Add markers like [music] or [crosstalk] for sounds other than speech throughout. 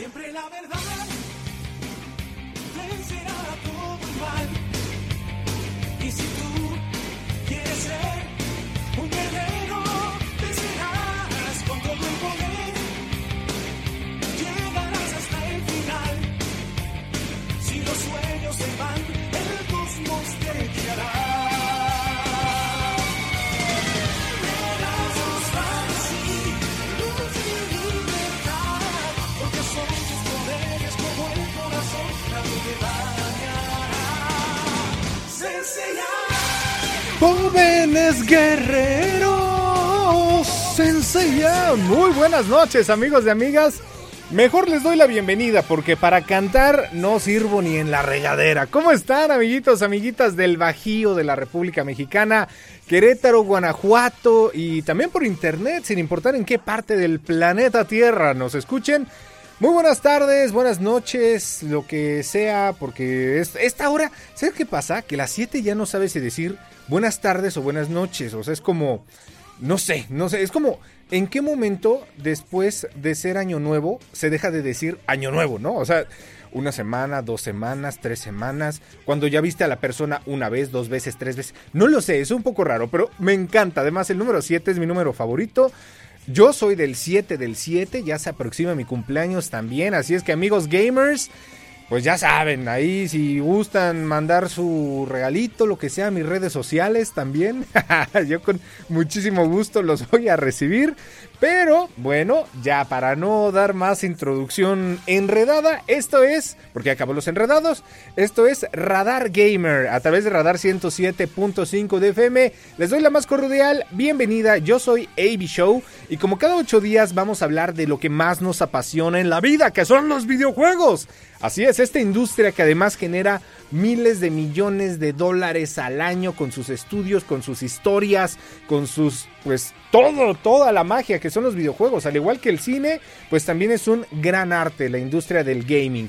Siempre la verdad Jóvenes guerreros, Sensei Muy buenas noches, amigos y amigas. Mejor les doy la bienvenida porque para cantar no sirvo ni en la regadera. ¿Cómo están, amiguitos, amiguitas del Bajío de la República Mexicana, Querétaro, Guanajuato y también por internet, sin importar en qué parte del planeta Tierra nos escuchen? Muy buenas tardes, buenas noches, lo que sea, porque es, esta hora, ¿sabes qué pasa? Que las 7 ya no sabes si decir buenas tardes o buenas noches, o sea, es como, no sé, no sé, es como, ¿en qué momento después de ser año nuevo se deja de decir año nuevo, no? O sea, una semana, dos semanas, tres semanas, cuando ya viste a la persona una vez, dos veces, tres veces, no lo sé, es un poco raro, pero me encanta, además el número 7 es mi número favorito. Yo soy del 7 del 7, ya se aproxima mi cumpleaños también, así es que amigos gamers, pues ya saben, ahí si gustan mandar su regalito, lo que sea, mis redes sociales también, [laughs] yo con muchísimo gusto los voy a recibir. Pero bueno, ya para no dar más introducción enredada, esto es, porque acabó los enredados, esto es Radar Gamer a través de Radar 107.5 de FM. Les doy la más cordial bienvenida, yo soy AB Show y como cada ocho días vamos a hablar de lo que más nos apasiona en la vida, que son los videojuegos. Así es, esta industria que además genera miles de millones de dólares al año con sus estudios, con sus historias, con sus, pues todo, toda la magia que son los videojuegos. Al igual que el cine, pues también es un gran arte la industria del gaming.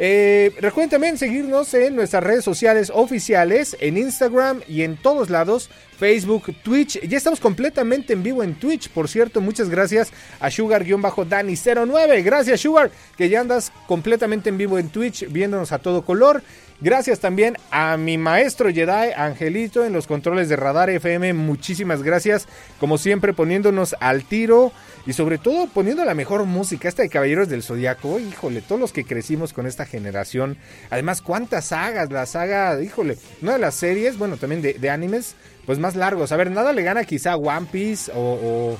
Eh, recuerden también seguirnos en nuestras redes sociales oficiales, en Instagram y en todos lados, Facebook, Twitch. Ya estamos completamente en vivo en Twitch, por cierto. Muchas gracias a Sugar-Dani09. Gracias, Sugar, que ya andas completamente en vivo en Twitch, viéndonos a todo color. Gracias también a mi maestro Jedi, Angelito, en los controles de Radar FM. Muchísimas gracias, como siempre, poniéndonos al tiro y sobre todo poniendo la mejor música, esta de Caballeros del Zodiaco. Híjole, todos los que crecimos con esta generación. Además, cuántas sagas, la saga, híjole, una de las series, bueno, también de, animes, pues más largos. A ver, nada le gana quizá One Piece o, o,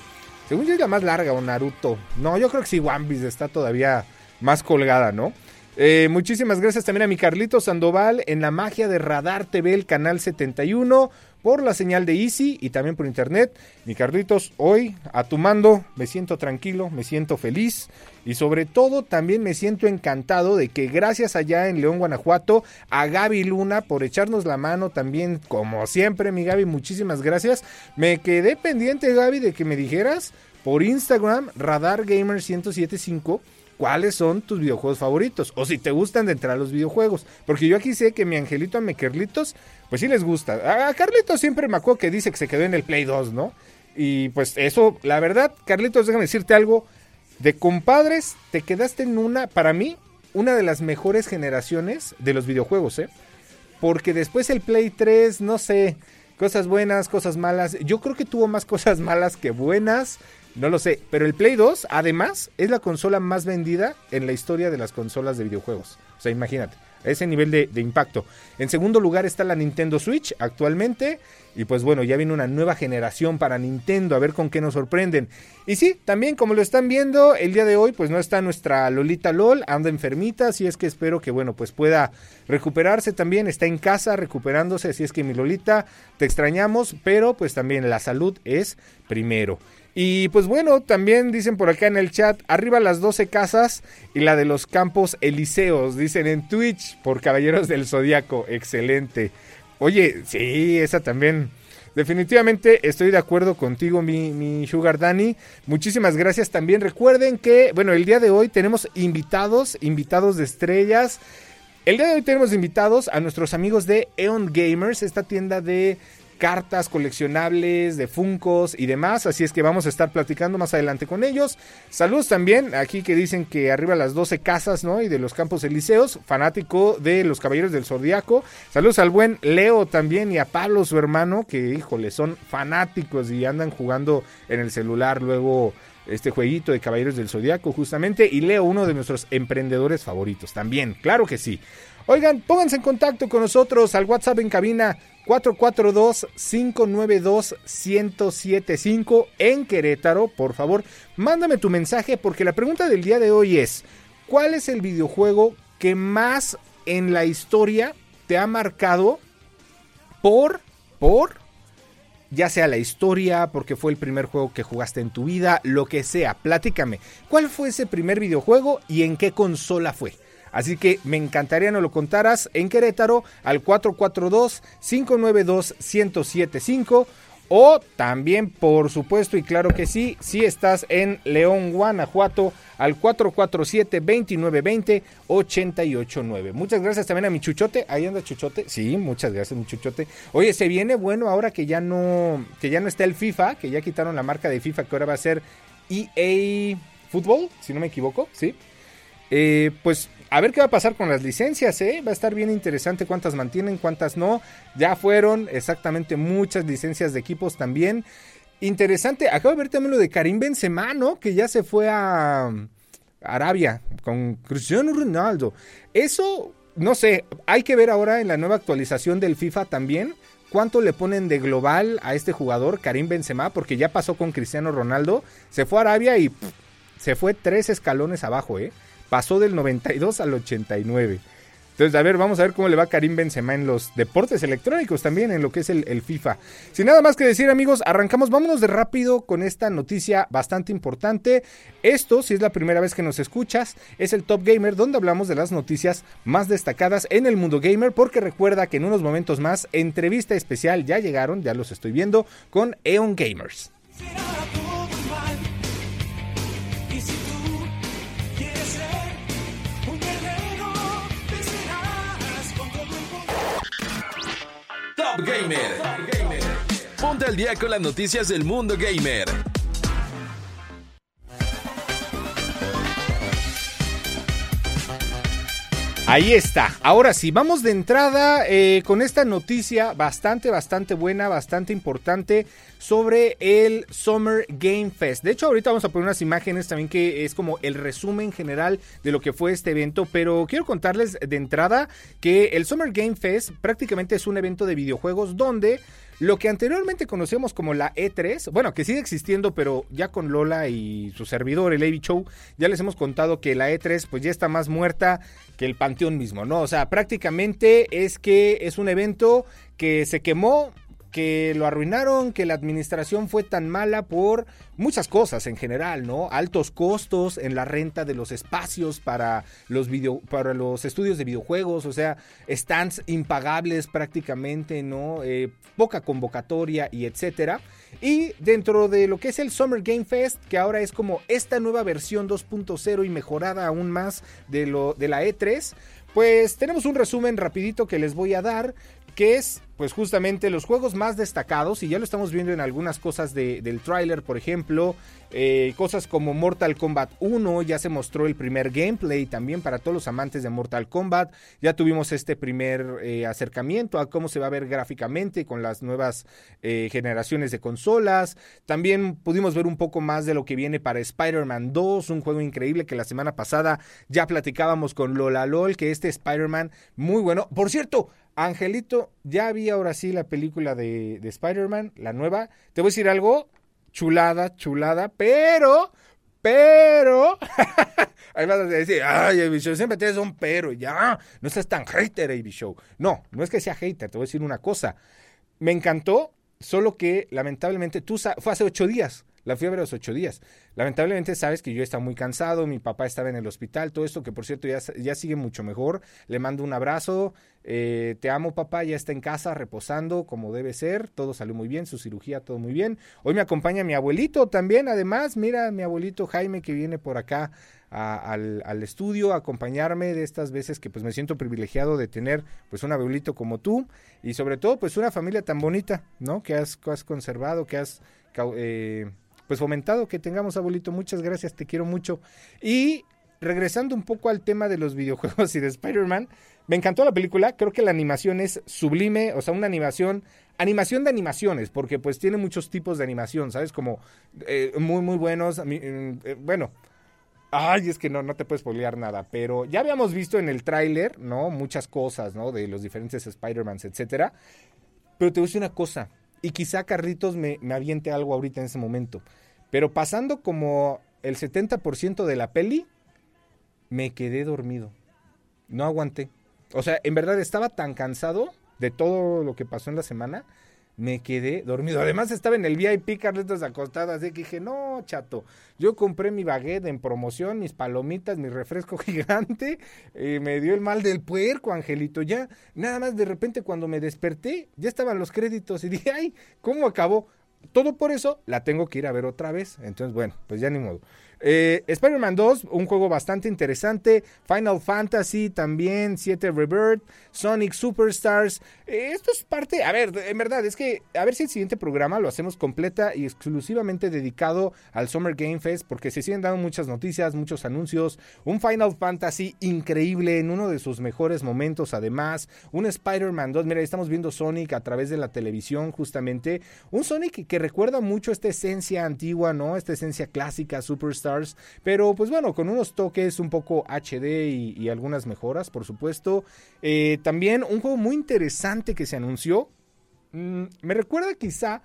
según yo es la más larga, o Naruto. No, yo creo que sí, One Piece está todavía más colgada, ¿no? Eh, muchísimas gracias también a mi Carlito Sandoval en la magia de Radar TV, el canal 71, por la señal de Easy y también por internet. Mi Carlitos, hoy a tu mando, me siento tranquilo, me siento feliz y sobre todo también me siento encantado de que gracias allá en León, Guanajuato, a Gaby Luna por echarnos la mano también, como siempre, mi Gaby, muchísimas gracias. Me quedé pendiente, Gaby, de que me dijeras por Instagram, Radar Gamer 1075 cuáles son tus videojuegos favoritos o si te gustan de entrar a los videojuegos. Porque yo aquí sé que mi angelito a mi Carlitos, pues sí les gusta. A Carlitos siempre me acuerdo que dice que se quedó en el Play 2, ¿no? Y pues eso, la verdad, Carlitos, déjame decirte algo. De compadres, te quedaste en una, para mí, una de las mejores generaciones de los videojuegos, ¿eh? Porque después el Play 3, no sé, cosas buenas, cosas malas. Yo creo que tuvo más cosas malas que buenas. No lo sé, pero el Play 2 además es la consola más vendida en la historia de las consolas de videojuegos. O sea, imagínate, a ese nivel de, de, impacto. En segundo lugar está la Nintendo Switch actualmente. Y pues bueno, ya viene una nueva generación para Nintendo, a ver con qué nos sorprenden. Y sí, también como lo están viendo, el día de hoy pues no está nuestra Lolita LOL, anda enfermita, así es que espero que bueno pues pueda recuperarse también, está en casa recuperándose, así es que mi Lolita, te extrañamos, pero pues también la salud es primero. Y pues bueno, también dicen por acá en el chat, arriba las 12 casas y la de los campos elíseos, dicen en Twitch por Caballeros del Zodíaco, excelente. Oye, sí, esa también. Definitivamente estoy de acuerdo contigo, mi, mi Sugar Daddy. Muchísimas gracias también. Recuerden que, bueno, el día de hoy tenemos invitados, invitados de estrellas. El día de hoy tenemos invitados a nuestros amigos de Eon Gamers, esta tienda de cartas coleccionables, de Funcos y demás. Así es que vamos a estar platicando más adelante con ellos. Saludos también aquí que dicen que arriba las 12 casas, ¿no? Y de los Campos Elíseos, fanático de los Caballeros del Zodiaco. Saludos al buen Leo también y a Pablo, su hermano, que híjole, son fanáticos y andan jugando en el celular luego este jueguito de Caballeros del Zodiaco justamente. Y Leo, uno de nuestros emprendedores favoritos también, claro que sí. Oigan, pónganse en contacto con nosotros al WhatsApp en cabina 442-592-1075 en Querétaro. Por favor, mándame tu mensaje porque la pregunta del día de hoy es, ¿cuál es el videojuego que más en la historia te ha marcado por, por, ya sea la historia, porque fue el primer juego que jugaste en tu vida, lo que sea, platícame, ¿cuál fue ese primer videojuego y en qué consola fue? Así que me encantaría no lo contaras en Querétaro al 442-592-1075. O también, por supuesto, y claro que sí, si estás en León, Guanajuato, al 447-2920-889. Muchas gracias también a mi chuchote. Ahí anda chuchote. Sí, muchas gracias, mi chuchote. Oye, se viene bueno ahora que ya no, que ya no está el FIFA, que ya quitaron la marca de FIFA, que ahora va a ser EA Football, si no me equivoco, ¿sí? Eh, pues a ver qué va a pasar con las licencias, ¿eh? Va a estar bien interesante cuántas mantienen, cuántas no. Ya fueron exactamente muchas licencias de equipos también. Interesante, acabo de ver también lo de Karim Benzema, ¿no? Que ya se fue a Arabia con Cristiano Ronaldo. Eso, no sé, hay que ver ahora en la nueva actualización del FIFA también cuánto le ponen de global a este jugador, Karim Benzema, porque ya pasó con Cristiano Ronaldo. Se fue a Arabia y se fue tres escalones abajo, ¿eh? Pasó del 92 al 89. Entonces, a ver, vamos a ver cómo le va Karim Benzema en los deportes electrónicos también, en lo que es el, el, FIFA. Sin nada más que decir, amigos, arrancamos, vámonos de rápido con esta noticia bastante importante. Esto, si es la primera vez que nos escuchas, es el Top Gamer, donde hablamos de las noticias más destacadas en el mundo gamer, porque recuerda que en unos momentos más, entrevista especial ya llegaron, ya los estoy viendo, con Eon Gamers. Gamer. Ponte al día con las noticias del mundo gamer. Ahí está. Ahora sí, vamos de entrada eh, con esta noticia bastante, bastante buena, bastante importante sobre el Summer Game Fest. De hecho, ahorita vamos a poner unas imágenes también que es como el resumen general de lo que fue este evento, pero quiero contarles de entrada que el Summer Game Fest prácticamente es un evento de videojuegos donde lo que anteriormente conocíamos como la E3, bueno, que sigue existiendo, pero ya con Lola y su servidor, el AV Show, ya les hemos contado que la E3 pues ya está más muerta que el Panteón mismo, ¿no? O sea, prácticamente es que es un evento que se quemó que lo arruinaron, que la administración fue tan mala por muchas cosas en general, ¿no? Altos costos en la renta de los espacios para los video, para los estudios de videojuegos, o sea, stands impagables prácticamente, ¿no? Eh, poca convocatoria y etcétera. Y dentro de lo que es el Summer Game Fest, que ahora es como esta nueva versión 2.0 y mejorada aún más de lo de la E3, pues tenemos un resumen rapidito que les voy a dar que es pues justamente los juegos más destacados y ya lo estamos viendo en algunas cosas de, del tráiler, por ejemplo, eh, cosas como Mortal Kombat 1, ya se mostró el primer gameplay también para todos los amantes de Mortal Kombat, ya tuvimos este primer eh, acercamiento a cómo se va a ver gráficamente con las nuevas eh, generaciones de consolas, también pudimos ver un poco más de lo que viene para Spider-Man 2, un juego increíble que la semana pasada ya platicábamos con Lola LOL, que este Spider-Man muy bueno, por cierto, Angelito, ya ahora sí la película de, de Spider-Man, la nueva. Te voy a decir algo, chulada, chulada, pero, pero, [laughs] ahí vas a decir, ay, AB Show, siempre tienes un pero, ya, no seas tan hater, AB Show. No, no es que sea hater, te voy a decir una cosa. Me encantó, solo que lamentablemente tú, fue hace ocho días. La fui a ver a los ocho días. Lamentablemente sabes que yo estaba muy cansado, mi papá estaba en el hospital, todo esto que por cierto ya, ya sigue mucho mejor. Le mando un abrazo, eh, te amo papá, ya está en casa reposando como debe ser, todo salió muy bien, su cirugía todo muy bien. Hoy me acompaña mi abuelito también, además, mira mi abuelito Jaime que viene por acá al, al estudio a acompañarme de estas veces que pues me siento privilegiado de tener pues un abuelito como tú y sobre todo pues una familia tan bonita, ¿no? Que has, has conservado, que has eh, pues fomentado que tengamos abuelito. Muchas gracias, te quiero mucho. Y regresando un poco al tema de los videojuegos [laughs] y de Spider-Man, me encantó la película, creo que la animación es sublime, o sea, una animación, animación de animaciones, porque pues tiene muchos tipos de animación, ¿sabes? Como eh, muy, muy buenos, mm, eh, bueno, Ay, es que no, no te puedes spoilear nada, pero ya habíamos visto en el tráiler, ¿no? Muchas cosas, ¿no? De los diferentes Spider-Mans, etcétera. Pero te voy a decir una cosa, y quizá Carlitos me, me aviente algo ahorita en ese momento, pero pasando como el 70% de la peli, me quedé dormido. No aguanté. O sea, en verdad estaba tan cansado de todo lo que pasó en la semana, me quedé dormido. Además estaba en el VIP, Carlitos acostado, así que dije, no, chato, yo compré mi baguette en promoción, mis palomitas, mi refresco [laughs] gigante, eh, me dio el mal del puerco, Angelito, ya, nada más de repente cuando me desperté, ya estaban los créditos y dije, ay, ¿cómo acabó? Todo por eso la tengo que ir a ver otra vez. Entonces, bueno, pues ya ni modo. Eh, Spider-Man 2, un juego bastante interesante. Final Fantasy también, 7 Rebirth, Sonic Superstars. Eh, esto es parte, a ver, en verdad, es que a ver si el siguiente programa lo hacemos completa y exclusivamente dedicado al Summer Game Fest, porque se siguen dando muchas noticias, muchos anuncios. Un Final Fantasy increíble en uno de sus mejores momentos, además. Un Spider-Man 2, mira, estamos viendo Sonic a través de la televisión, justamente. Un Sonic que recuerda mucho esta esencia antigua, ¿no? Esta esencia clásica, Superstars, pero pues bueno, con unos toques un poco HD y, algunas mejoras, por supuesto. Eh, también un juego muy interesante que se anunció. Mm, me recuerda quizá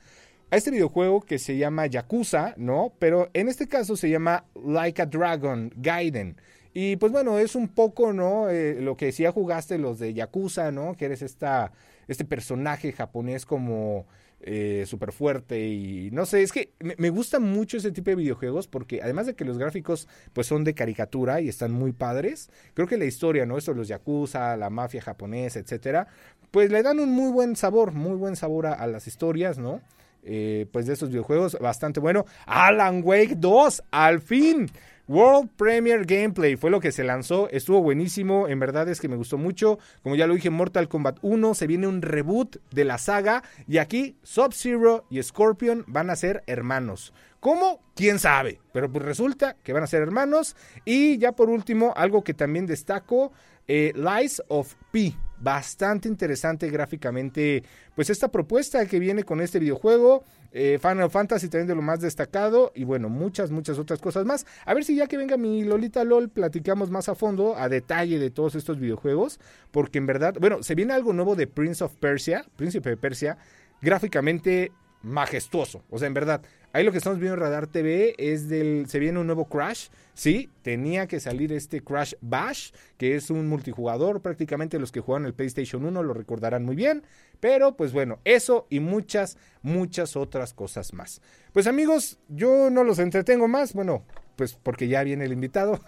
a este videojuego que se llama Yakuza, ¿no? Pero en este caso se llama Like a Dragon Gaiden. Y pues bueno, es un poco, ¿no? Eh, lo que ya jugaste los de Yakuza, ¿no? Que eres esta, este personaje japonés como eh, súper fuerte y no sé, es que me, gusta mucho ese tipo de videojuegos porque además de que los gráficos pues son de caricatura y están muy padres, creo que la historia, ¿no? Esto de los Yakuza, la mafia japonesa, etcétera, pues le dan un muy buen sabor, muy buen sabor a, a las historias, ¿no? Eh, pues de esos videojuegos, bastante bueno. Alan Wake 2, al fin. World Premier Gameplay fue lo que se lanzó, estuvo buenísimo, en verdad es que me gustó mucho, como ya lo dije, Mortal Kombat 1, se viene un reboot de la saga y aquí Sub-Zero y Scorpion van a ser hermanos. ¿Cómo? ¿Quién sabe? Pero pues resulta que van a ser hermanos y ya por último, algo que también destaco, eh, Lies of P. Bastante interesante gráficamente, pues esta propuesta que viene con este videojuego. Eh, Final Fantasy también de lo más destacado. Y bueno, muchas, muchas otras cosas más. A ver si ya que venga mi Lolita LOL, platicamos más a fondo, a detalle de todos estos videojuegos. Porque en verdad, bueno, se viene algo nuevo de Prince of Persia, Príncipe de Persia, gráficamente majestuoso. O sea, en verdad, ahí lo que estamos viendo en Radar TV es del. Se viene un nuevo Crash. Sí, tenía que salir este Crash Bash, que es un multijugador. Prácticamente los que juegan el PlayStation 1 lo recordarán muy bien. Pero, pues bueno, eso y muchas, muchas otras cosas más. Pues amigos, yo no los entretengo más. Bueno, pues porque ya viene el invitado.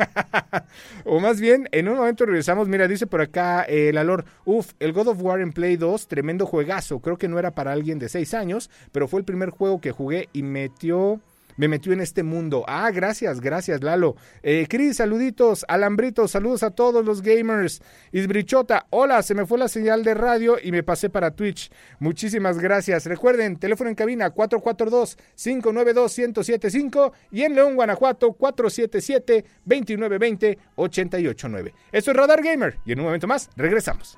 [laughs] o más bien, en un momento regresamos. Mira, dice por acá eh, la lore, uf, el God of War en Play 2, tremendo juegazo. Creo que no era para alguien de 6 años, pero fue el primer juego que jugué y metió... Me metió en este mundo. Ah, gracias, gracias, Lalo. Eh, Cris, saluditos. Alambritos, saludos a todos los gamers. Isbrichota, hola, se me fue la señal de radio y me pasé para Twitch. Muchísimas gracias. Recuerden, teléfono en cabina 442-592-1075 y en León, Guanajuato 477-2920-889. Esto es Radar Gamer y en un momento más regresamos.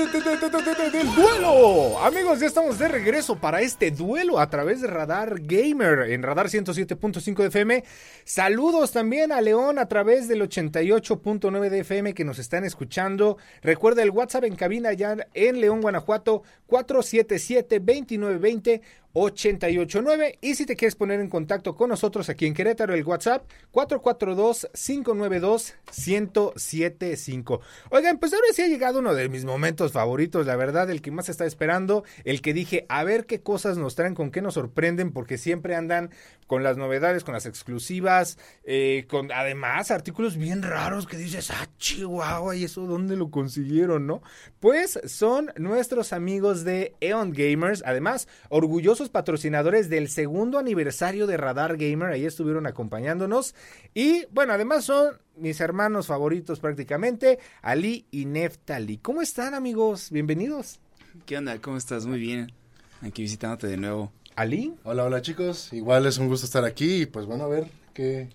Del duelo. Amigos, ya estamos de regreso para este duelo a través de Radar Gamer en Radar 107.5 de FM. Saludos también a León a través del 88.9 de FM que nos están escuchando. Recuerda el WhatsApp en cabina ya en León, Guanajuato, 477-2920. 889 y si te quieres poner en contacto con nosotros aquí en Querétaro el WhatsApp 442-592-1075 Oigan, pues ahora sí ha llegado uno de mis momentos favoritos, la verdad, el que más está esperando, el que dije, a ver qué cosas nos traen, con qué nos sorprenden, porque siempre andan con las novedades, con las exclusivas, eh, con además artículos bien raros que dices, ah, chihuahua, ¿y eso dónde lo consiguieron, no? Pues son nuestros amigos de Eon Gamers, además, orgullosos patrocinadores del segundo aniversario de Radar Gamer, ahí estuvieron acompañándonos, y bueno, además son mis hermanos favoritos prácticamente, Ali y Neftali. ¿Cómo están amigos? Bienvenidos. ¿Qué onda? ¿Cómo estás? Muy bien. Aquí visitándote de nuevo. Ali. Hola, hola chicos. Igual es un gusto estar aquí y pues bueno, a ver [laughs] qué,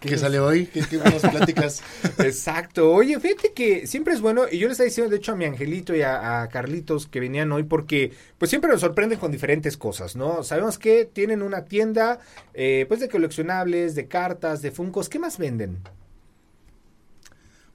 qué sale hoy, qué, qué buenas pláticas. [laughs] Exacto. Oye, fíjate que siempre es bueno, y yo les estaba diciendo de hecho a mi Angelito y a, a Carlitos que venían hoy porque pues siempre nos sorprenden con diferentes cosas, ¿no? Sabemos que tienen una tienda eh, pues de coleccionables, de cartas, de funcos. ¿Qué más venden?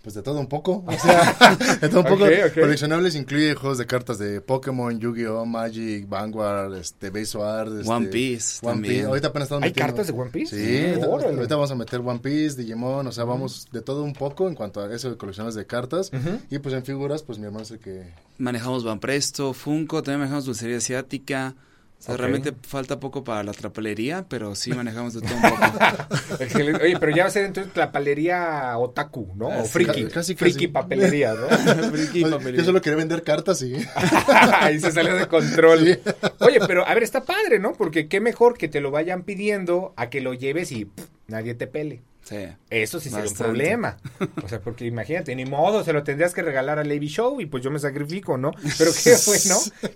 Pues de todo un poco, o sea, [laughs] de todo un poco. Coleccionables incluye juegos de cartas de Pokémon, Yu-Gi-Oh, Magic, Vanguard, este, Base Sword, este, One Piece One también. Piece. Ahorita apenas estamos ¿Hay metiendo- cartas de One Piece? Sí, ahorita, Órale. ahorita vamos a meter One Piece, Digimon, o sea, vamos de todo un poco en cuanto a eso de coleccionables de cartas. Y pues en figuras, pues mi hermano es el que... Manejamos Van Presto, Funko, también manejamos dulcería asiática. O sea, Ok. realmente falta poco para la trapalería, pero sí manejamos de todo un [laughs] poco. Excelente. Oye, pero ya va a ser entonces la palería otaku, ¿no? O Ah, friki. ca- casi, friki casi. papelería, ¿no? [laughs] friki Oye, papelería. yo solo quería vender cartas y... [laughs] Ahí se salió de control. Sí. Oye, pero a ver, está padre, ¿no? Porque qué mejor que te lo vayan pidiendo a que lo lleves y pff, nadie te pele. Sí. Eso sí sería un Bastante. problema. [laughs] O sea, porque imagínate, ni modo, se lo tendrías que regalar a Levy Show y pues yo me sacrifico, ¿no? Pero qué [laughs] bueno,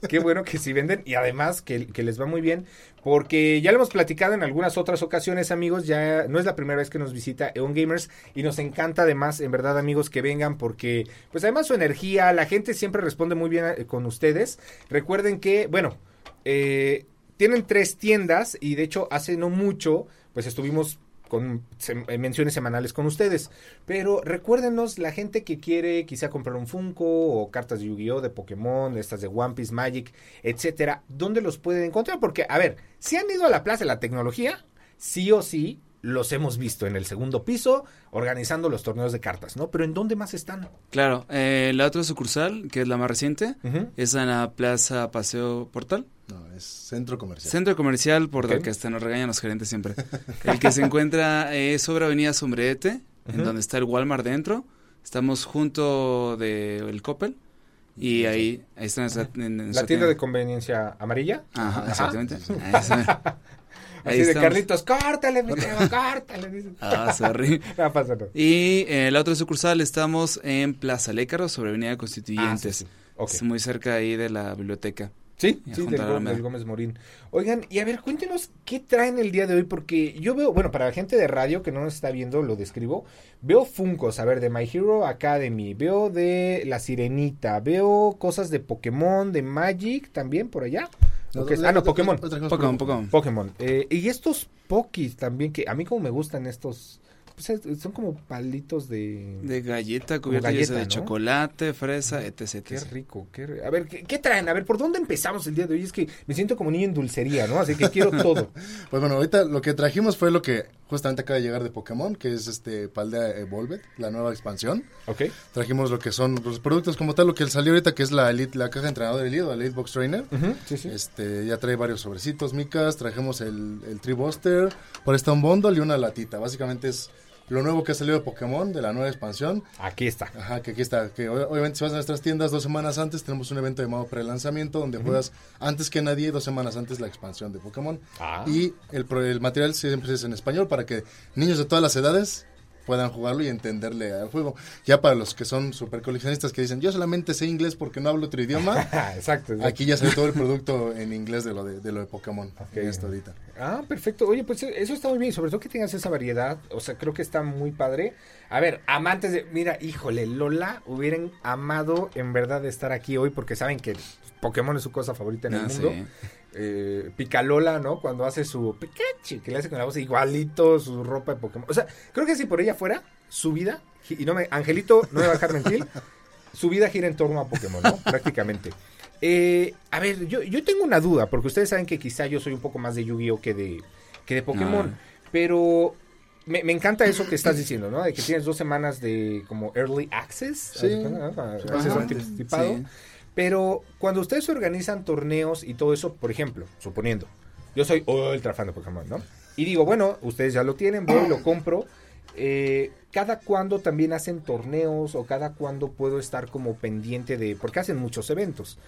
qué bueno que sí venden y además que, que les va muy bien, porque ya lo hemos platicado en algunas otras ocasiones, amigos, ya no es la primera vez que nos visita Eon Gamers y nos encanta además, en verdad, amigos, que vengan porque, pues además su energía, la gente siempre responde muy bien eh, con ustedes. Recuerden que, bueno, eh, tienen tres tiendas y de hecho hace no mucho, pues estuvimos con eh, menciones semanales con ustedes. Pero recuérdenos, la gente que quiere quizá comprar un Funko o cartas de Yu-Gi-Oh, de Pokémon, estas de One Piece, Magic, etcétera, ¿dónde los pueden encontrar? Porque, a ver, si han ido a la Plaza de la Tecnología, sí o sí los hemos visto en el segundo piso organizando los torneos de cartas, ¿no? Pero ¿en dónde más están? Claro, eh, la otra sucursal, que es la más reciente, es en la Plaza Paseo Portal. No, es centro comercial. Centro comercial, por Ok. el que hasta nos regañan los gerentes siempre. [laughs] El que se encuentra eh, sobre Avenida Sombrerete, en donde está el Walmart dentro. Estamos junto de el Coppel. Y ahí, ahí está nuestra, en- en La nuestra tienda de conveniencia amarilla. Ajá, exactamente. [laughs] Ahí. Así de. Carlitos, córtale, mi Teo, [laughs] córtale. Ah, sorry. [laughs] No pasa nada. Y eh, la otra sucursal estamos en Plaza Lécaro, sobre Avenida Ah, sí, Constituyentes. sí. Ok. Es muy cerca ahí de la biblioteca. Sí, sí, del, a la Gó- Alameda. del Gómez Morín. Oigan, y a ver, cuéntenos qué traen el día de hoy, porque yo veo, bueno, para la gente de radio que no nos está viendo, lo describo, veo Funkos, a ver, de My Hero Academy, veo de La Sirenita, veo cosas de Pokémon, de Magic también por allá. Ah, no, Pokémon. Pokémon, Pokémon. Pokémon. Eh, y estos Pokis también, que a mí como me gustan estos, pues, es- son como palitos de... De galleta, cubierta galleta, de ¿no? chocolate, fresa, etc. Qué rico, qué ri- A ver, ¿qué, qué traen? A ver, ¿por dónde empezamos el día de hoy? Es que me siento como niño en dulcería, ¿no? Así que quiero [laughs] todo. Pues bueno, ahorita lo que trajimos fue lo que justamente acaba de llegar de Pokémon, que es este Paldea Evolved, la nueva expansión. ¿Ok? Trajimos lo que son los productos como tal, lo que salió ahorita, que es la Elite, la caja de entrenador Elite, la Elite Box Trainer. Sí, sí. Este, ya trae varios sobrecitos, micas, trajimos el, el Tree Buster, por está un bundle y una latita. Básicamente es lo nuevo que ha salido de Pokémon, de la nueva expansión. Aquí está. Ajá, que aquí está. Que obviamente si vas a nuestras tiendas dos semanas antes, tenemos un evento llamado pre-lanzamiento, donde juegas antes que nadie, dos semanas antes la expansión de Pokémon. Ah. Y el, el material siempre es en español para que niños de todas las edades puedan jugarlo y entenderle al juego. Ya para los que son super coleccionistas que dicen, yo solamente sé inglés porque no hablo otro idioma, [laughs] exacto. exacto. aquí ya sale todo el producto en inglés de lo de, de lo de Pokémon. Ok. Ya está ahorita. Ah, perfecto. Oye, pues eso está muy bien, sobre todo que tengas esa variedad. O sea, creo que está muy padre. A ver, amantes de. Mira, híjole, Lola hubieran amado en verdad estar aquí hoy porque saben que Pokémon es su cosa favorita en el Ah, mundo. sí. Eh, Picalola, ¿no? Cuando hace su Pikachu, que le hace con la voz igualito su ropa de Pokémon. O sea, creo que si por ella fuera, su vida, y no me, Angelito, no me va a dejar mentir, [laughs] su vida gira en torno a Pokémon, ¿no? Prácticamente. Eh, a ver, yo, yo tengo una duda, porque ustedes saben que quizá yo soy un poco más de Yu-Gi-Oh! que de, que de Pokémon, No. pero me, me encanta eso que estás diciendo, ¿no? De que tienes dos semanas de como early access. Sí. ¿no? Acceso anticipado. Sí. Pero cuando ustedes organizan torneos y todo eso, por ejemplo, suponiendo, yo soy ultra fan de Pokémon, ¿no? Y digo, bueno, ustedes ya lo tienen, voy, lo compro. Eh, ¿Cada cuándo también hacen torneos o cada cuándo puedo estar como pendiente de...? Porque hacen muchos eventos.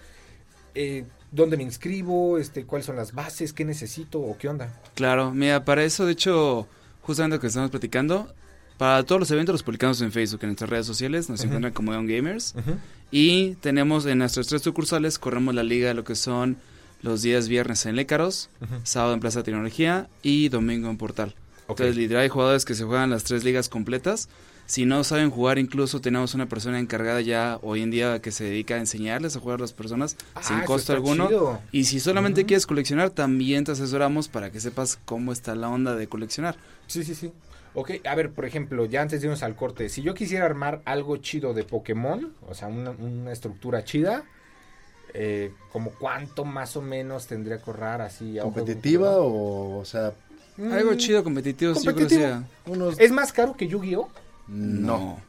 Eh, ¿Dónde me inscribo? Este, ¿Cuáles son las bases? ¿Qué necesito? ¿O qué onda? Claro, mira, para eso, de hecho, justamente lo que estamos platicando, para todos los eventos los publicamos en Facebook, en nuestras redes sociales, nos encuentran como Eon Gamers. Y tenemos en nuestras tres sucursales, corremos la liga de lo que son los días viernes en Lécaros, sábado en Plaza Tecnología y domingo en Portal. Entonces, literal, hay jugadores que se juegan las tres ligas completas. Si no saben jugar, incluso tenemos una persona encargada ya hoy en día que se dedica a enseñarles a jugar a las personas Ah, sin costo alguno. chido. Y si solamente quieres coleccionar, también te asesoramos para que sepas cómo está la onda de coleccionar. Sí, sí, sí. Ok, a ver, por ejemplo, ya antes de irnos al corte, si yo quisiera armar algo chido de Pokémon, o sea, una, una estructura chida, eh, como cuánto más o menos tendría que ahorrar así? ¿Competitiva o, o sea? Algo Mm, chido, competitivo, sí, yo creo que competitivo. sea. unos... ¿Es más caro que Yu-Gi-Oh? No.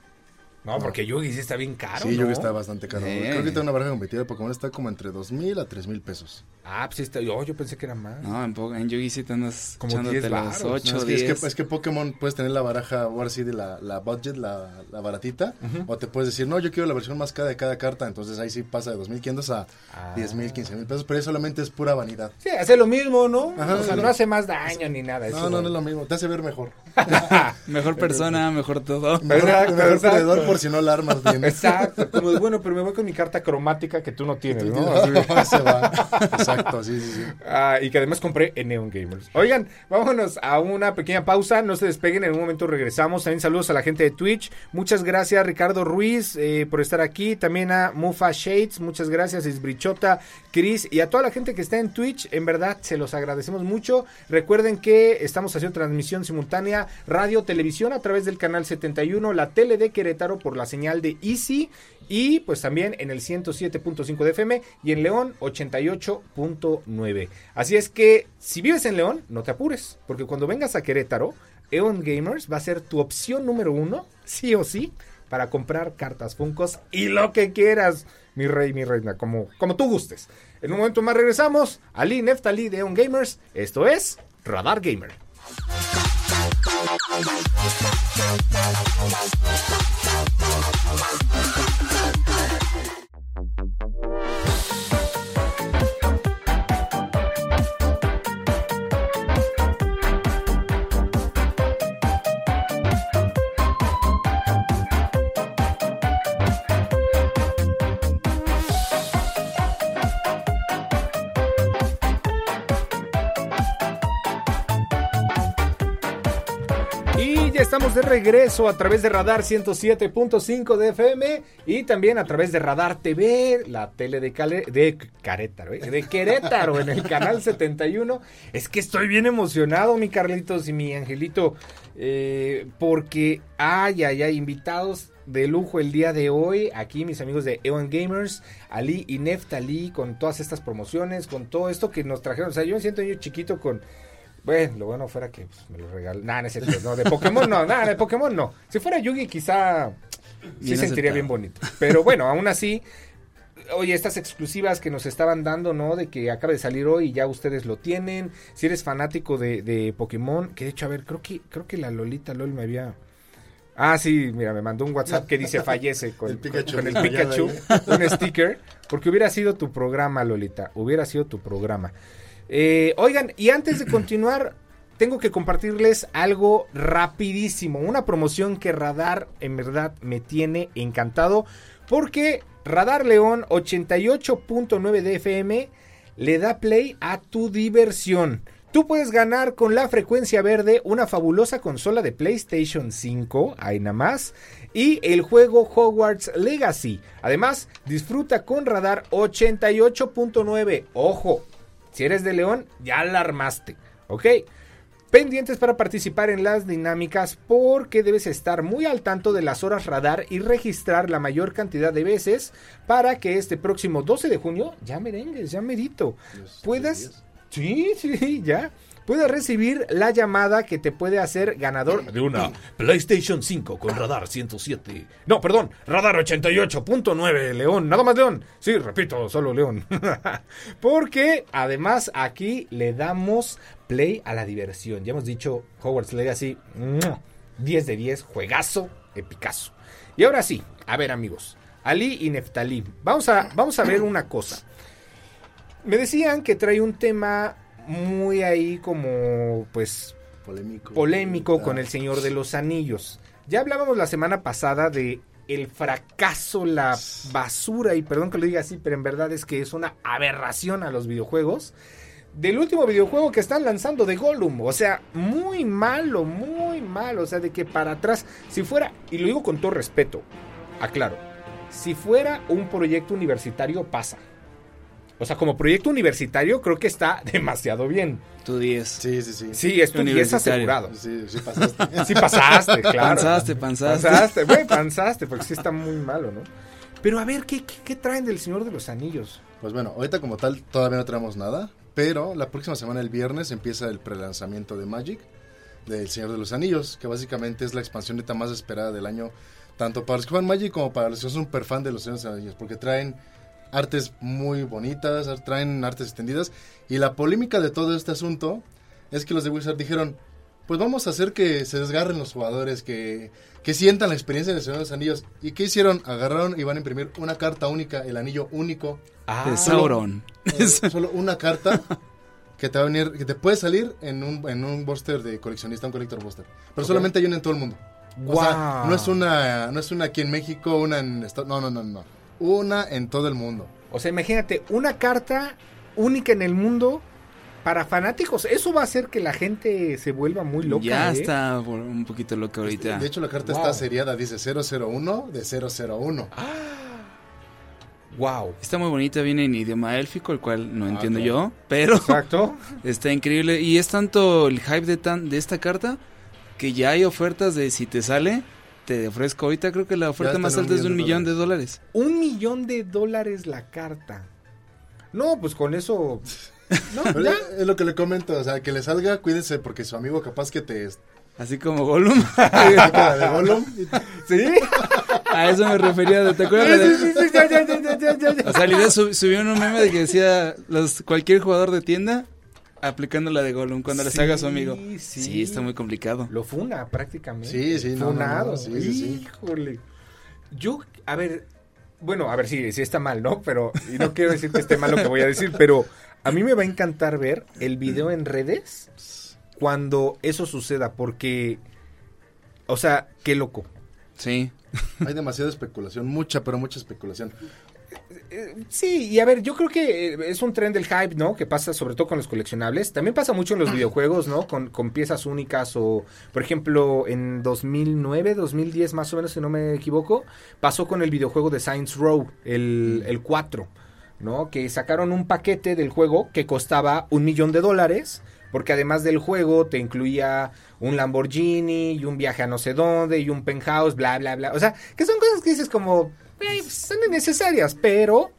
No, porque Yu-Gi sí está bien caro, Sí, que está bastante caro. Eh. Creo que ahorita una baraja competitiva de Pokémon está como entre 2.000 a 3.000 pesos. Ah, pues sí está... Yo, yo pensé que era más. No, en, po- en Yugi sí te andas Como echándote 10 los varos, 8, No, es, que, es, 10. que, es que Pokémon puedes tener la baraja, ahora sí, de la, la budget, la, la baratita. O te puedes decir, no, yo quiero la versión más cara de cada carta. Entonces ahí sí pasa de 2.500 a Ah. 10.000, 15.000 pesos. Pero eso solamente es pura vanidad. Sí, hace lo mismo, ¿no? Ajá, o sea, sí. no hace más daño ni nada. No, no, no es lo mismo. Te hace ver mejor. [laughs] Mejor persona, mejor todo. Mejor, Exacto, mejor exacto. perdedor por si no la armas bien. Exacto. Como de, bueno, pero me voy con mi carta cromática que tú no tienes, ¿no? Así. [laughs] Se va. Exacto, sí, sí, sí. Ah, y que además compré en Neon Gamers. Oigan, vámonos a una pequeña pausa. No se despeguen, en un momento regresamos. También saludos a la gente de Twitch. Muchas gracias, Ricardo Ruiz, eh, por estar aquí. También a Mufa Shades. Muchas gracias, Isbrichota, Chris y a toda la gente que está en Twitch. En verdad, se los agradecemos mucho. Recuerden que estamos haciendo transmisión simultánea, radio, televisión a través del canal 71, la tele de Querétaro por la señal de Easy. Y pues también en el 107.5 de FM y en León 88.9. Así es que si vives en León, no te apures, porque cuando vengas a Querétaro, Eon Gamers va a ser tu opción número uno, sí o sí, para comprar cartas Funcos y lo que quieras, mi rey, mi reina, como, como tú gustes. En un momento más regresamos. Ali Neftali de Eon Gamers. Esto es Radar Gamer. Y ya de regreso a través de Radar 107.5 de FM y también a través de Radar TV, la tele de, Cale- de Querétaro, ¿eh? de Querétaro en el canal 71. Es que estoy bien emocionado, mi Carlitos y mi Angelito, eh, porque ay, ay, ay, invitados de lujo el día de hoy. Aquí mis amigos de Eon Gamers, Ali y Neftali, con todas estas promociones, con todo esto que nos trajeron. O sea, yo me siento yo chiquito con... Bueno, lo bueno fuera que pues, me lo regalan. Nah, no es cierto, no, de Pokémon no, nada, de Pokémon no. Si fuera Yugi quizá sí Bien sentiría aceptado. bien bonito. Pero bueno, aún así, oye, estas exclusivas que nos estaban dando, ¿no? De que acaba de salir hoy y ya ustedes lo tienen. Si eres fanático de, de Pokémon, que de hecho, a ver, creo que, creo que la Lolita LOL me había... Ah, sí, mira, me mandó un WhatsApp que dice fallece con [laughs] El Pikachu con el Pikachu, un sticker, porque hubiera sido tu programa, Lolita, hubiera sido tu programa. Eh, oigan, y antes de continuar, tengo que compartirles algo rapidísimo. Una promoción que Radar en verdad me tiene encantado. Porque Radar León 88.9 de FM le da play a tu diversión. Tú puedes ganar con la frecuencia verde una fabulosa consola de PlayStation 5, ahí nada más, y el juego Hogwarts Legacy. Además, disfruta con Radar 88.9. Ojo, si eres de León, ya la armaste, ¿ok? Pendientes para participar en las dinámicas porque debes estar muy al tanto de las horas radar y registrar la mayor cantidad de veces para que este próximo 12 de junio, ya merengues, ya merito, puedas... Sí, sí, ya. Puedes recibir la llamada que te puede hacer ganador de una PlayStation 5 con radar 107. No, perdón, radar 88.9, León. Nada más León. Sí, repito, solo León. [laughs] Porque además aquí le damos play a la diversión. Ya hemos dicho Hogwarts Legacy, ¡mua! 10 de 10, juegazo, epicazo. Y ahora sí, a ver amigos, Ali y Neftalí, vamos a, vamos a ver una cosa. Me decían que trae un tema muy ahí como, pues, Polémico. polémico Ah, con el Señor de los Anillos. Ya hablábamos la semana pasada de el fracaso, la basura, y perdón que lo diga así, pero en verdad es que es una aberración a los videojuegos. Del último videojuego que están lanzando de Gollum, o sea, muy malo, muy malo, o sea, de que para atrás, si fuera, y lo digo con todo respeto, aclaro, si fuera un proyecto universitario pasa. O sea, como proyecto universitario creo que está demasiado bien. Tu 10. Sí, sí, sí. Sí, es Universitario. asegurado. Sí, sí pasaste. Sí pasaste, claro. Panzaste, panzaste. Panzaste, güey, panzaste, porque sí está muy malo, ¿no? Pero a ver, ¿qué, qué, qué traen del Señor de los Anillos? Pues bueno, ahorita como tal todavía no traemos nada, pero la próxima semana, el viernes, empieza el prelanzamiento de Magic, del Señor de los Anillos, que básicamente es la expansión neta más esperada del año, tanto para los que juegan Magic como para los que son super fan de los Señores de los Anillos, porque traen artes muy bonitas, traen artes extendidas, y la polémica de todo este asunto es que los de Wizard dijeron, pues vamos a hacer que se desgarren los jugadores, que, que sientan la experiencia del Señor de los Anillos. ¿Y qué hicieron? Agarraron y van a imprimir una carta única, el anillo único, Ah, de Sauron. [laughs] eh, solo una carta que te va a venir, que te puede salir en un, en un booster de coleccionista, un collector booster. Pero solamente hay una en todo el mundo. O sea, Guau. no es una, no es una aquí en México, una en Estados No, no, no, no. Una en todo el mundo. O sea, imagínate, una carta única en el mundo para fanáticos. Eso va a hacer que la gente se vuelva muy loca. ya ¿eh? está un poquito loca ahorita. De hecho, la carta Wow. está seriada, dice 001 de 001. [gasps] Wow. Está muy bonita, viene en idioma élfico, el cual no Ah, entiendo claro. yo, pero Exacto. [laughs] está increíble. Y es tanto el hype de, tan, de esta carta que ya hay ofertas de si te sale, te ofrezco ahorita, creo que la oferta más alta es de un millón de de dólares. Un millón de dólares la carta. No, pues con eso. [laughs] No, Pero ya. es lo que le comento, o sea, que le salga, cuídense, porque su amigo capaz que te... Así como Gollum. [laughs] de Gollum [laughs] ¿Sí? A eso me refería. ¿Te acuerdas? de- Sí, sí, sí, ya, ya, ya, ya, ya, ya. O sea, la idea sub- subió un meme de que decía los, cualquier jugador de tienda aplicando la de Gollum cuando les Sí, haga a su amigo. sí. Sí. está muy complicado. Lo funa prácticamente. Sí, sí, no, no, Funado. no, sí, sí, sí. Híjole. Yo, a ver, bueno, a ver si sí, está mal, ¿no? Pero, y no quiero decir que esté mal lo que voy a decir, pero a mí me va a encantar ver el video en redes cuando eso suceda, porque, o sea, qué loco. Sí. Hay demasiada especulación, mucha, pero mucha especulación. Eh, Sí, y a ver, yo creo que eh, es un tren del hype, ¿no? Que pasa sobre todo con los coleccionables. También pasa mucho en los videojuegos, ¿no? Con, con piezas únicas o, por ejemplo, en 2009, 2010 más o menos, si no me equivoco, pasó con el videojuego de Science Row, el, el 4, ¿no? Que sacaron un paquete del juego que costaba un millón de dólares. Porque además del juego te incluía un Lamborghini y un viaje a no sé dónde y un penthouse, bla, bla, bla. O sea, que son cosas que dices como, "Güey, pues, son innecesarias, pero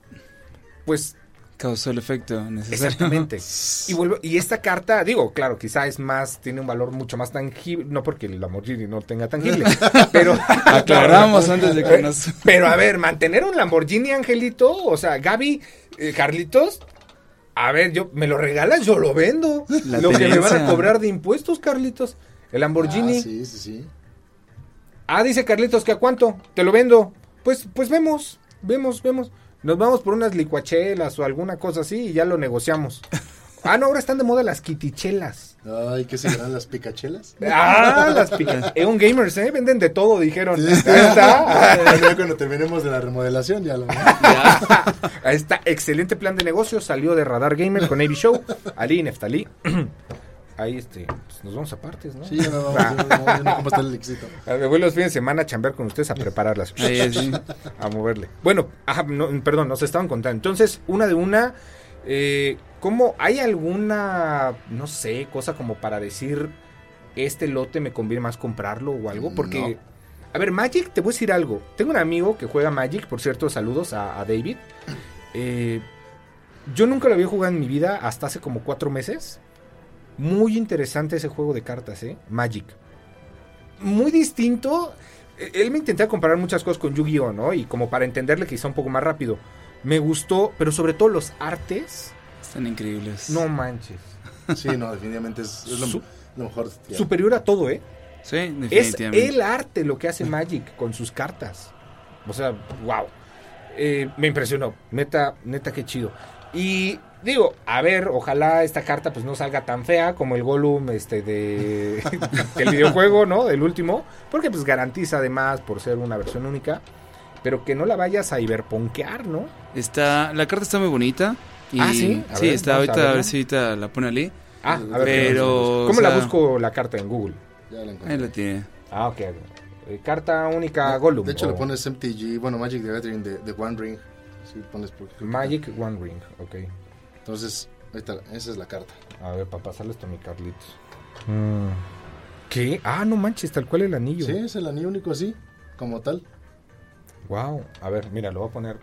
pues Causó el efecto necesario. exactamente. [laughs] y vuelvo, y esta carta, digo, claro, quizá es más, tiene un valor mucho más tangible, no porque el Lamborghini no tenga tangible, [laughs] pero [laughs] Aclaramos antes de que nos... pero a ver, mantener un Lamborghini Angelito, o sea, Gaby, eh, Carlitos, a ver, yo me lo regalan, yo lo vendo. La lo que me van a cobrar de impuestos, Carlitos. El Lamborghini. Ah, sí, sí, sí. Ah, dice Carlitos que a cuánto, te lo vendo. Pues, pues vemos, vemos, vemos. Nos vamos por unas licuachelas o alguna cosa así y ya lo negociamos. Ah, no, ahora están de moda las kitichelas. Ay, ¿qué serán las picachelas? Ah, las picas. Eon Gamers, ¿eh? Venden de todo, dijeron. Sí. Ahí está. Ya cuando terminemos de la remodelación ya lo Ahí está, excelente plan de negocio. Salió de Radar Gamer con AB Show. Ali Neftalí. Ahí este, pues, nos vamos a partes, ¿no? Sí, ya no, vamos, ya no, ya no, ¿cómo está el éxito? [laughs] Me voy los fines de semana a chambear con ustedes a prepararlas. Ahí, sí. [laughs] a moverle. Bueno, ajá, no, perdón, nos estaban contando. Entonces, una de una, eh, ¿cómo hay alguna, no sé, cosa como para decir, este lote me conviene más comprarlo o algo? Porque, No. a ver, Magic, te voy a decir algo. Tengo un amigo que juega Magic, por cierto, saludos a, a David. Eh, yo nunca lo había jugado en mi vida hasta hace como cuatro meses. Muy interesante ese juego de cartas, ¿eh? Magic. Muy distinto. Eh, Él me intentaba comparar muchas cosas con Yu-Gi-Oh, ¿no? Y como para entenderle quizá un poco más rápido. Me gustó, pero sobre todo los artes. Están increíbles. No manches. [laughs] Sí, no, definitivamente es, es lo, Su- lo mejor. ya. Superior a todo, ¿eh? Sí, Es definitivamente. el arte lo que hace [laughs] Magic con sus cartas. O sea, wow. Eh, me impresionó. Neta, neta, qué chido. Y digo, a ver, ojalá esta carta pues no salga tan fea como el Gollum este de [laughs] del videojuego, ¿no? Del último, porque pues garantiza además por ser una versión única, pero que no la vayas a iberponquear, ¿no? Está, la carta está muy bonita. Y, Ah, ¿sí? A sí, ver, está a ahorita, a, ver si ahorita la pone Ali. Ah, a ver, Pero, ¿cómo o la busco la carta en Google? Ya la encontré. Ahí la tiene. Ah, ok. Eh, carta única Gollum. De hecho, o le pones MTG, bueno, Magic the Gathering de, de One Ring. Sí, pones por- Magic One Ring, ok. Entonces, ahí está, esa es la carta. A ver, para pasarle esto a mi Carlitos. Mm. ¿Qué? Ah, no manches, tal cual el anillo. Sí, es el anillo único así, como tal. Wow. A ver, mira, lo voy a poner.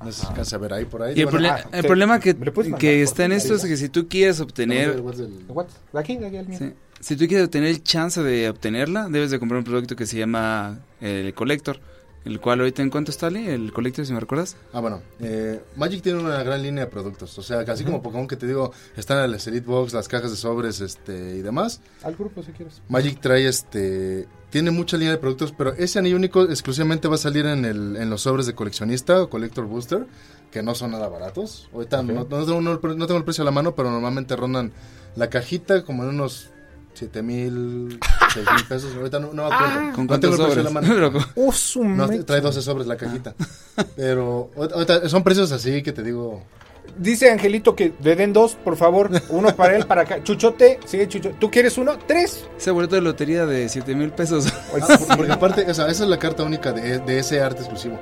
No sé si alcanza a ver ahí por ahí. Y el, Bueno, prole- ah, el te- problema que, ¿me lo puedes mandar que por está en esto es que si tú quieres obtener... si tú quieres obtener el chance de obtenerla, debes de comprar un producto que se llama el Collector. El cual ahorita en cuánto está Ali, el Collector, si me recuerdas. Ah, bueno, eh, Magic tiene una gran línea de productos. O sea, así como Pokémon que te digo, están las Elite Box, las cajas de sobres este y demás. Al grupo si quieres. Magic trae este. Tiene mucha línea de productos, pero ese anillo único exclusivamente va a salir en, el, en los sobres de coleccionista o Collector Booster, que no son nada baratos. Ahorita no, no tengo, no- no tengo el precio a la mano, pero normalmente rondan la cajita como en unos 7 mil, 6 mil pesos. Ahorita no, no me acuerdo. ¿Con no tengo cuántos el precio la sobres? mano. [laughs] ¡Oh, su No, trae 12 sobres la cajita. Pero ahorita son precios así que te digo. Dice Angelito que le den dos, por favor. Uno para él, para acá. Chuchote, sigue Chuchote. ¿Tú quieres uno? ¡Tres! Ese boleto de lotería de 7 mil pesos. Porque aparte, o sea, esa es la carta única de, de ese arte exclusivo.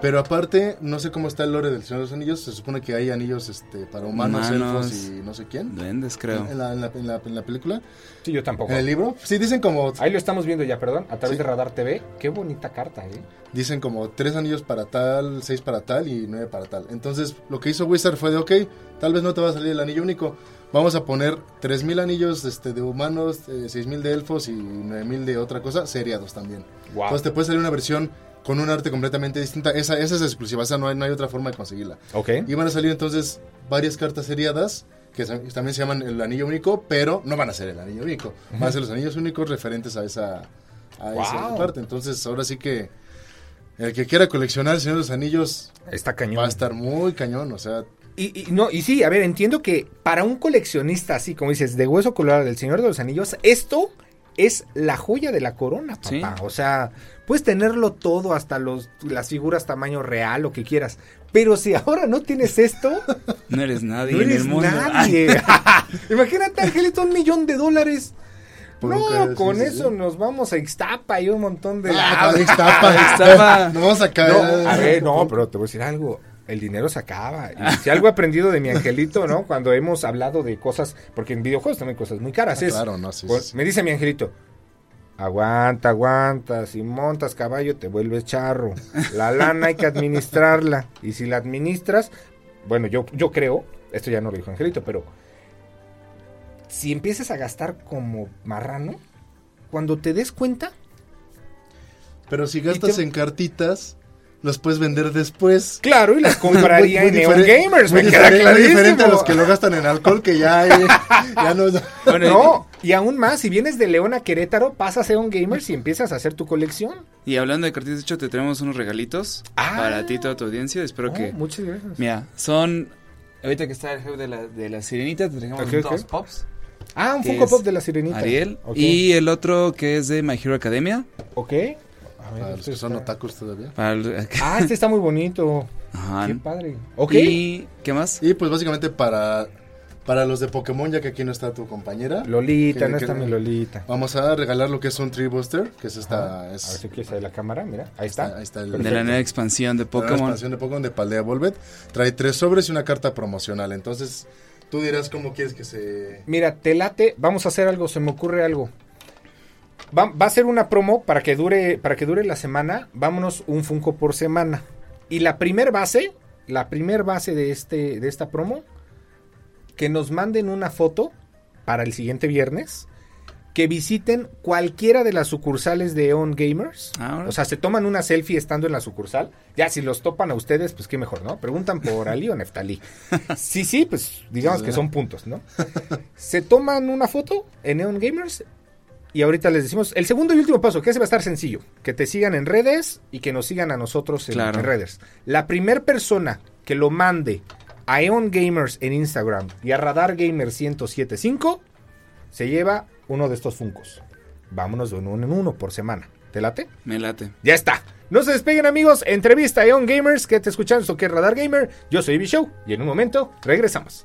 Pero aparte, no sé cómo está el lore del Señor de los Anillos. Se supone que hay anillos este, para humanos, Humanos. elfos y no sé quién. Duendes, creo. En la, en, la, en, la, en la película. Sí, yo tampoco. En el libro. Sí, dicen como, Ahí lo estamos viendo ya, perdón, a través Sí. de Radar TV. Qué bonita carta, ¿eh? dicen como tres anillos para tal, seis para tal y nueve para tal. Entonces, lo que hizo Wizard fue de, ok, tal vez no te va a salir el anillo único. Vamos a poner 3000 anillos este, de humanos, eh, 6000 de elfos y 9000 de otra cosa, seriados también. Wow. Entonces te puede salir una versión con un arte completamente distinta. Esa, esa es exclusiva, esa no hay, no hay otra forma de conseguirla. Ok. Y van a salir entonces varias cartas seriadas que también se llaman el anillo único, pero no van a ser el anillo único. Van a ser los anillos únicos referentes a esa, a esa parte. Entonces ahora sí que el que quiera coleccionar el Señor de los Anillos Está cañón. va a estar muy cañón. O sea, Y, y no, y sí, a ver, entiendo que para un coleccionista así, como dices, de hueso colorado del Señor de los Anillos, esto es la joya de la corona, papá. Sí. O sea, puedes tenerlo todo, hasta los, las figuras tamaño real, lo que quieras. Pero si ahora no tienes esto, [laughs] No eres nadie no en eres el mundo. nadie. [laughs] [laughs] Imagínate, Angelito, un millón de dólares. Por no, con sí, eso sí. nos vamos a Ixtapa y un montón de... ah, la- Ixtapa, Ixtapa. No vamos a caer. No, a ver, no, pero te voy a decir algo. El dinero se acaba. Y si algo he aprendido de mi angelito, ¿no? Cuando hemos hablado de cosas, porque en videojuegos también hay cosas muy caras. Ah, es, claro, no, sí, pues, sí. Me dice mi angelito, aguanta, aguanta, si montas caballo te vuelves charro. La lana hay que administrarla. Y si la administras, bueno, yo, yo creo, esto ya no lo dijo Angelito, pero si empiezas a gastar como marrano, cuando te des cuenta, Pero si gastas te- en cartitas, los puedes vender después. claro, y las [laughs] compraría Muy- en muy Neon diferente- Gamers, muy me queda diferente- a los que lo gastan en alcohol, que ya, eh, [laughs] ya no. Bueno, No, y aún más, si vienes de León a Querétaro, pasas a un Gamers y empiezas a hacer tu colección. Y hablando de cartitas, de hecho, te tenemos unos regalitos Ah. para ti y toda tu audiencia. Espero Oh, que. muchas gracias. Mira, son Ahorita que está el hype de la, de la sirenita, tenemos Ok, ok. dos pops. Ah, un Funko Pop de la sirenita. Ariel. Ok. Y el otro que es de My Hero Academia. Ok. A ver, Para los este que son otakus todavía. El- Ah, este está muy bonito. Ajá. Qué padre. Ok. ¿Y qué más? Y pues básicamente para, para los de Pokémon, ya que aquí no está tu compañera, Lolita, ¿Qué- no está mi Lolita. vamos a regalar lo que es un Tree Buster, que es esta... A ver Es, si quieres la cámara, mira. Ahí está. Ahí está el- De la nueva expansión de la nueva Pokémon. expansión de Pokémon de Paldea Volvet. Trae tres sobres y una carta promocional. Entonces, tú dirás cómo quieres que se... Mira, te late, vamos a hacer algo, se me ocurre algo. Va, va a ser una promo para que dure para que dure la semana. Vámonos un Funko por semana. Y la primer base, la primer base de este de esta promo que nos manden una foto para el siguiente viernes que visiten cualquiera de las sucursales de On Gamers. Ah, o sea, se toman una selfie estando en la sucursal. Ya, si los topan a ustedes, pues qué mejor, ¿no? Preguntan por Ali o Neftalí. [laughs] Sí, sí, pues digamos que son puntos, ¿no? Se toman una foto en Neon Gamers y ahorita les decimos el segundo y último paso, que ese va a estar sencillo, que te sigan en redes y que nos sigan a nosotros en, Claro. en redes. La primer persona que lo mande a Eon Gamers en Instagram y a Radar Gamer 1075 se lleva uno de estos funcos. Vámonos de uno en uno por semana. ¿Te late? Me late. Ya está. No se despeguen amigos. Entrevista a Eon Gamers que te escuchan esto que es Radar Gamer. Yo soy Ivy Show y en un momento regresamos.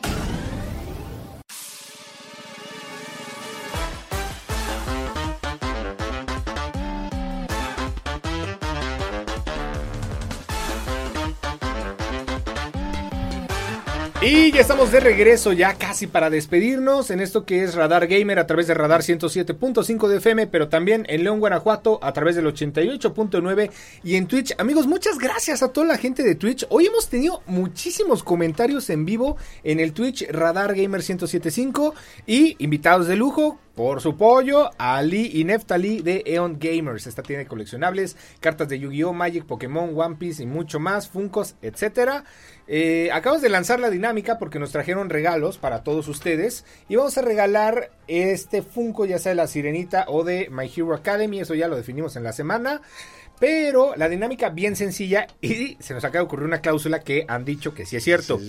Y ya estamos de regreso, ya casi para despedirnos en esto que es Radar Gamer a través de Radar 107.5 de FM, pero también en León, Guanajuato a través del 88.9 y en Twitch. Amigos, muchas gracias a toda la gente de Twitch. Hoy hemos tenido muchísimos comentarios en vivo en el Twitch Radar Gamer 107.5 y invitados de lujo. Por su pollo, Ali y Neftali de Eon Gamers. Esta tiene coleccionables, cartas de Yu-Gi-Oh!, Magic, Pokémon, One Piece y mucho más, Funcos, etcétera. Eh, acabamos de lanzar la dinámica porque nos trajeron regalos para todos ustedes y vamos a regalar este Funko, ya sea de la Sirenita o de My Hero Academy, eso ya lo definimos en la semana. Pero la dinámica bien sencilla y se nos acaba de ocurrir una cláusula que han dicho que sí es cierto.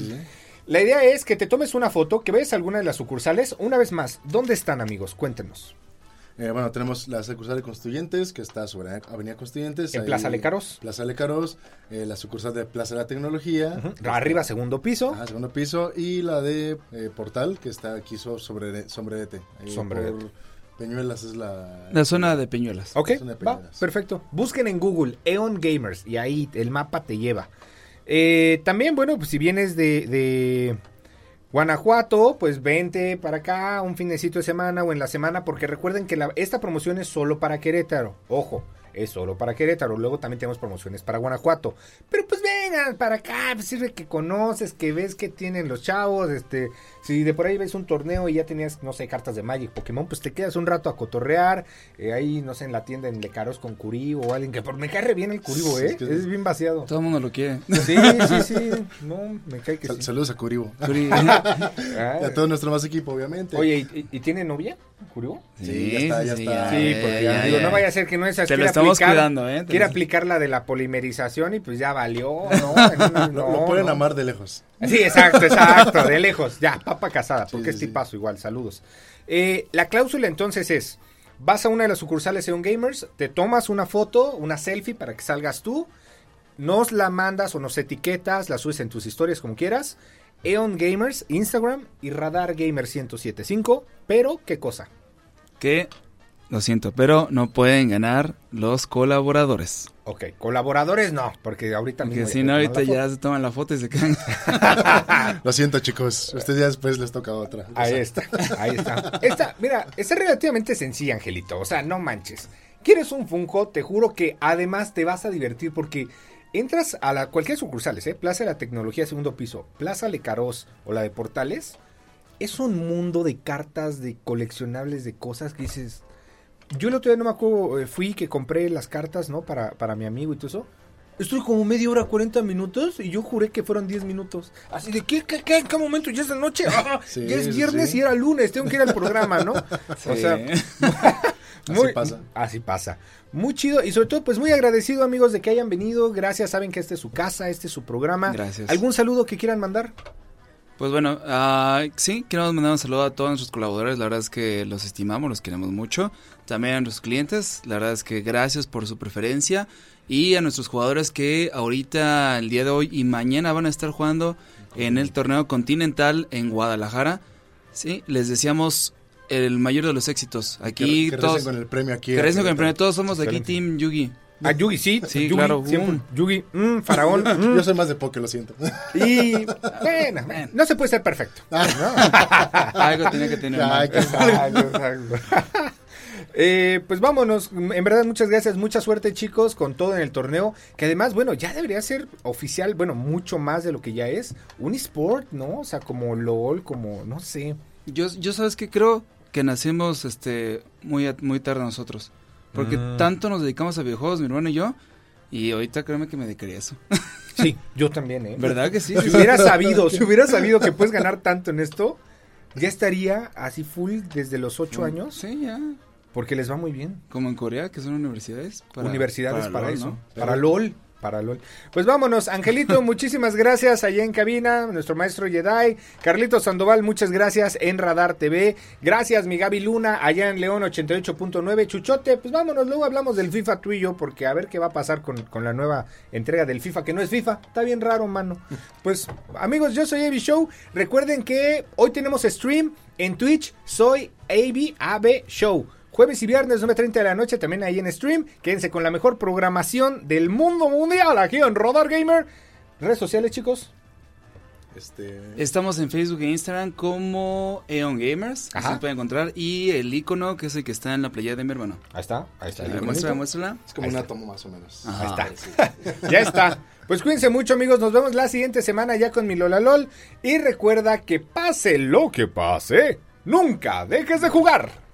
La idea es que te tomes una foto, que veas alguna de las sucursales. Una vez más, ¿dónde están amigos? Cuéntenos. Eh, bueno, tenemos la sucursal de Constituyentes, que está sobre Avenida Constituyentes. En ahí- Plaza Lecaros. Plaza Lecaros, eh, la sucursal de Plaza de la Tecnología. Arriba, segundo piso. Ajá, segundo piso. Y la de eh, Portal, que está aquí so- sobre Sombrerete. Sombrerete. por Peñuelas es la... La zona de Peñuelas. Ok, Zona de va, Peñuelas. perfecto. Busquen en Google Eon Gamers y ahí el mapa te lleva. Eh, también, bueno, pues si vienes de, Guanajuato, pues vente para acá un finecito de semana o en la semana, porque recuerden que esta promoción es solo para Querétaro. Ojo, es solo para Querétaro. Luego también tenemos promociones para Guanajuato. Pero pues vengan para acá, pues sirve que conoces, que ves que tienen los chavos. Este, si de por ahí ves un torneo y ya tenías, no sé, cartas de Magic, Pokémon, pues te quedas un rato a cotorrear. eh, ahí, no sé, en la tienda en Lecaros con Curibo o alguien que por me cae re bien el Curibo, Sí, ¿eh? es que- Es bien vaciado. Todo el mundo lo quiere. Sí, sí, sí. No, me cae que Sal- sí. Saludos a Curibo. Curi- [laughs] Ah, Y a todo nuestro más equipo, obviamente. Oye, ¿y, tiene novia, Curibo? Sí, ya está, ya está. Sí, porque ya, digo, ya. no vaya a ser que no es Te lo quiere estamos aplicar- cuidando, ¿eh? Quiere aplicar la de la polimerización y pues ya valió, ¿no? [laughs] No, Lo, lo pueden no. amar de lejos. Sí, exacto, exacto, de lejos. Ya, [laughs] papa casada, porque es tipazo igual, saludos. Eh, la cláusula entonces es, vas a una de las sucursales de Un Gamers, te tomas una foto, una selfie para que salgas tú, nos la mandas o nos etiquetas, la subes en tus historias como quieras. Eon Gamers, Instagram y Radar Gamer 1075. Pero, ¿qué cosa? que, lo siento, pero no pueden ganar los colaboradores. Ok, colaboradores no, porque ahorita Porque mismo si no, ahorita ya se toman la foto y se quedan. [laughs] Lo siento, chicos. Ustedes ya después les toca otra. Ahí está, ahí está. Esta, mira, esta es relativamente sencilla, Angelito. O sea, no manches. ¿Quieres un Funko? Te juro que además te vas a divertir porque entras a la, cualquier sucursales, ¿eh? Plaza de la Tecnología, segundo piso, Plaza Lecaros o la de Portales. Es un mundo de cartas, de coleccionables, de cosas que dices. Yo el otro día no me acuerdo, eh, fui que compré las cartas, ¿no? Para, para mi amigo y todo eso. Estoy como media hora, 40 minutos y yo juré que fueron 10 minutos. Así de, ¿qué, qué, qué, en qué momento? ¿Ya es de noche? [laughs] Ah, Sí, ya es sí, viernes sí. y era lunes, tengo que ir al programa, ¿no? O sea, [laughs] Así pasa. Así pasa. Muy chido y sobre todo, pues muy agradecido, amigos, de que hayan venido. Gracias, saben que este es su casa, este es su programa. Gracias. ¿Algún saludo que quieran mandar? Pues bueno, ah, sí, queremos mandar un saludo a todos nuestros colaboradores. La verdad es que los estimamos, los queremos mucho. También a nuestros clientes. La verdad es que gracias por su preferencia. Y a nuestros jugadores que ahorita, el día de hoy y mañana van a estar jugando en el torneo continental en Guadalajara. Sí, les deseamos el mayor de los éxitos. Aquí que, que todos. recen con el premio aquí. que recen con el premio. Todos somos de aquí. Team Yugi. A Yugi, sí. Sí, Yugi, claro. siempre. Mm. Yugi, mm, faraón. [laughs] mm. Yo soy más de poke, lo siento. Y [laughs] bueno, bueno, no se puede ser perfecto. [laughs] Algo tenía que tener. Ay, Exacto, exacto. Eh, pues vámonos, en verdad muchas gracias, mucha suerte chicos con todo en el torneo, que además, bueno, ya debería ser oficial, bueno, mucho más de lo que ya es, un esport, ¿no? O sea, como LOL, como, no sé. Yo, yo sabes que creo que nacimos este muy, muy tarde nosotros. Porque tanto nos dedicamos a videojuegos, mi hermano y yo. Y ahorita créeme que me dedicaría a eso. [laughs] Sí, yo también, ¿eh? ¿Verdad que sí? Si hubiera sabido, si hubiera sabido que puedes ganar tanto en esto, ya estaría así full desde los ocho años, Sí, ya. Porque les va muy bien. Como en Corea, que son universidades. para- Universidades para, LOL, eso. ¿no? Para LOL. Para LOL. Pues vámonos, Angelito, [laughs] muchísimas gracias allá en cabina, nuestro maestro Jedi. Carlito Sandoval, muchas gracias en Radar TV. Gracias, mi Gaby Luna, allá en León 88.9. Chuchote, pues vámonos, luego hablamos del FIFA tú y yo, porque a ver qué va a pasar con, con la nueva entrega del FIFA, que no es FIFA. Está bien raro, mano. Pues, amigos, yo soy Avi Show. Recuerden que hoy tenemos stream en Twitch. Soy AB Show. Jueves y viernes, 9.30 de la noche, también ahí en stream. Quédense con la mejor programación del mundo mundial aquí en Rodar Gamer. Redes sociales, chicos. Este, Estamos en Facebook e Instagram como Eon Gamers. Así Ajá. nos pueden encontrar. Y el icono, que es el que está en la playa de mi hermano. Ahí está, ahí está. Ver, muéstrala, muéstrala. es como Ahí un está. átomo más o menos. Ajá. Ahí está. Ya está. Pues cuídense mucho, amigos. Nos vemos la siguiente semana ya con mi Lola LOL. Y recuerda que pase lo que pase, nunca dejes de jugar.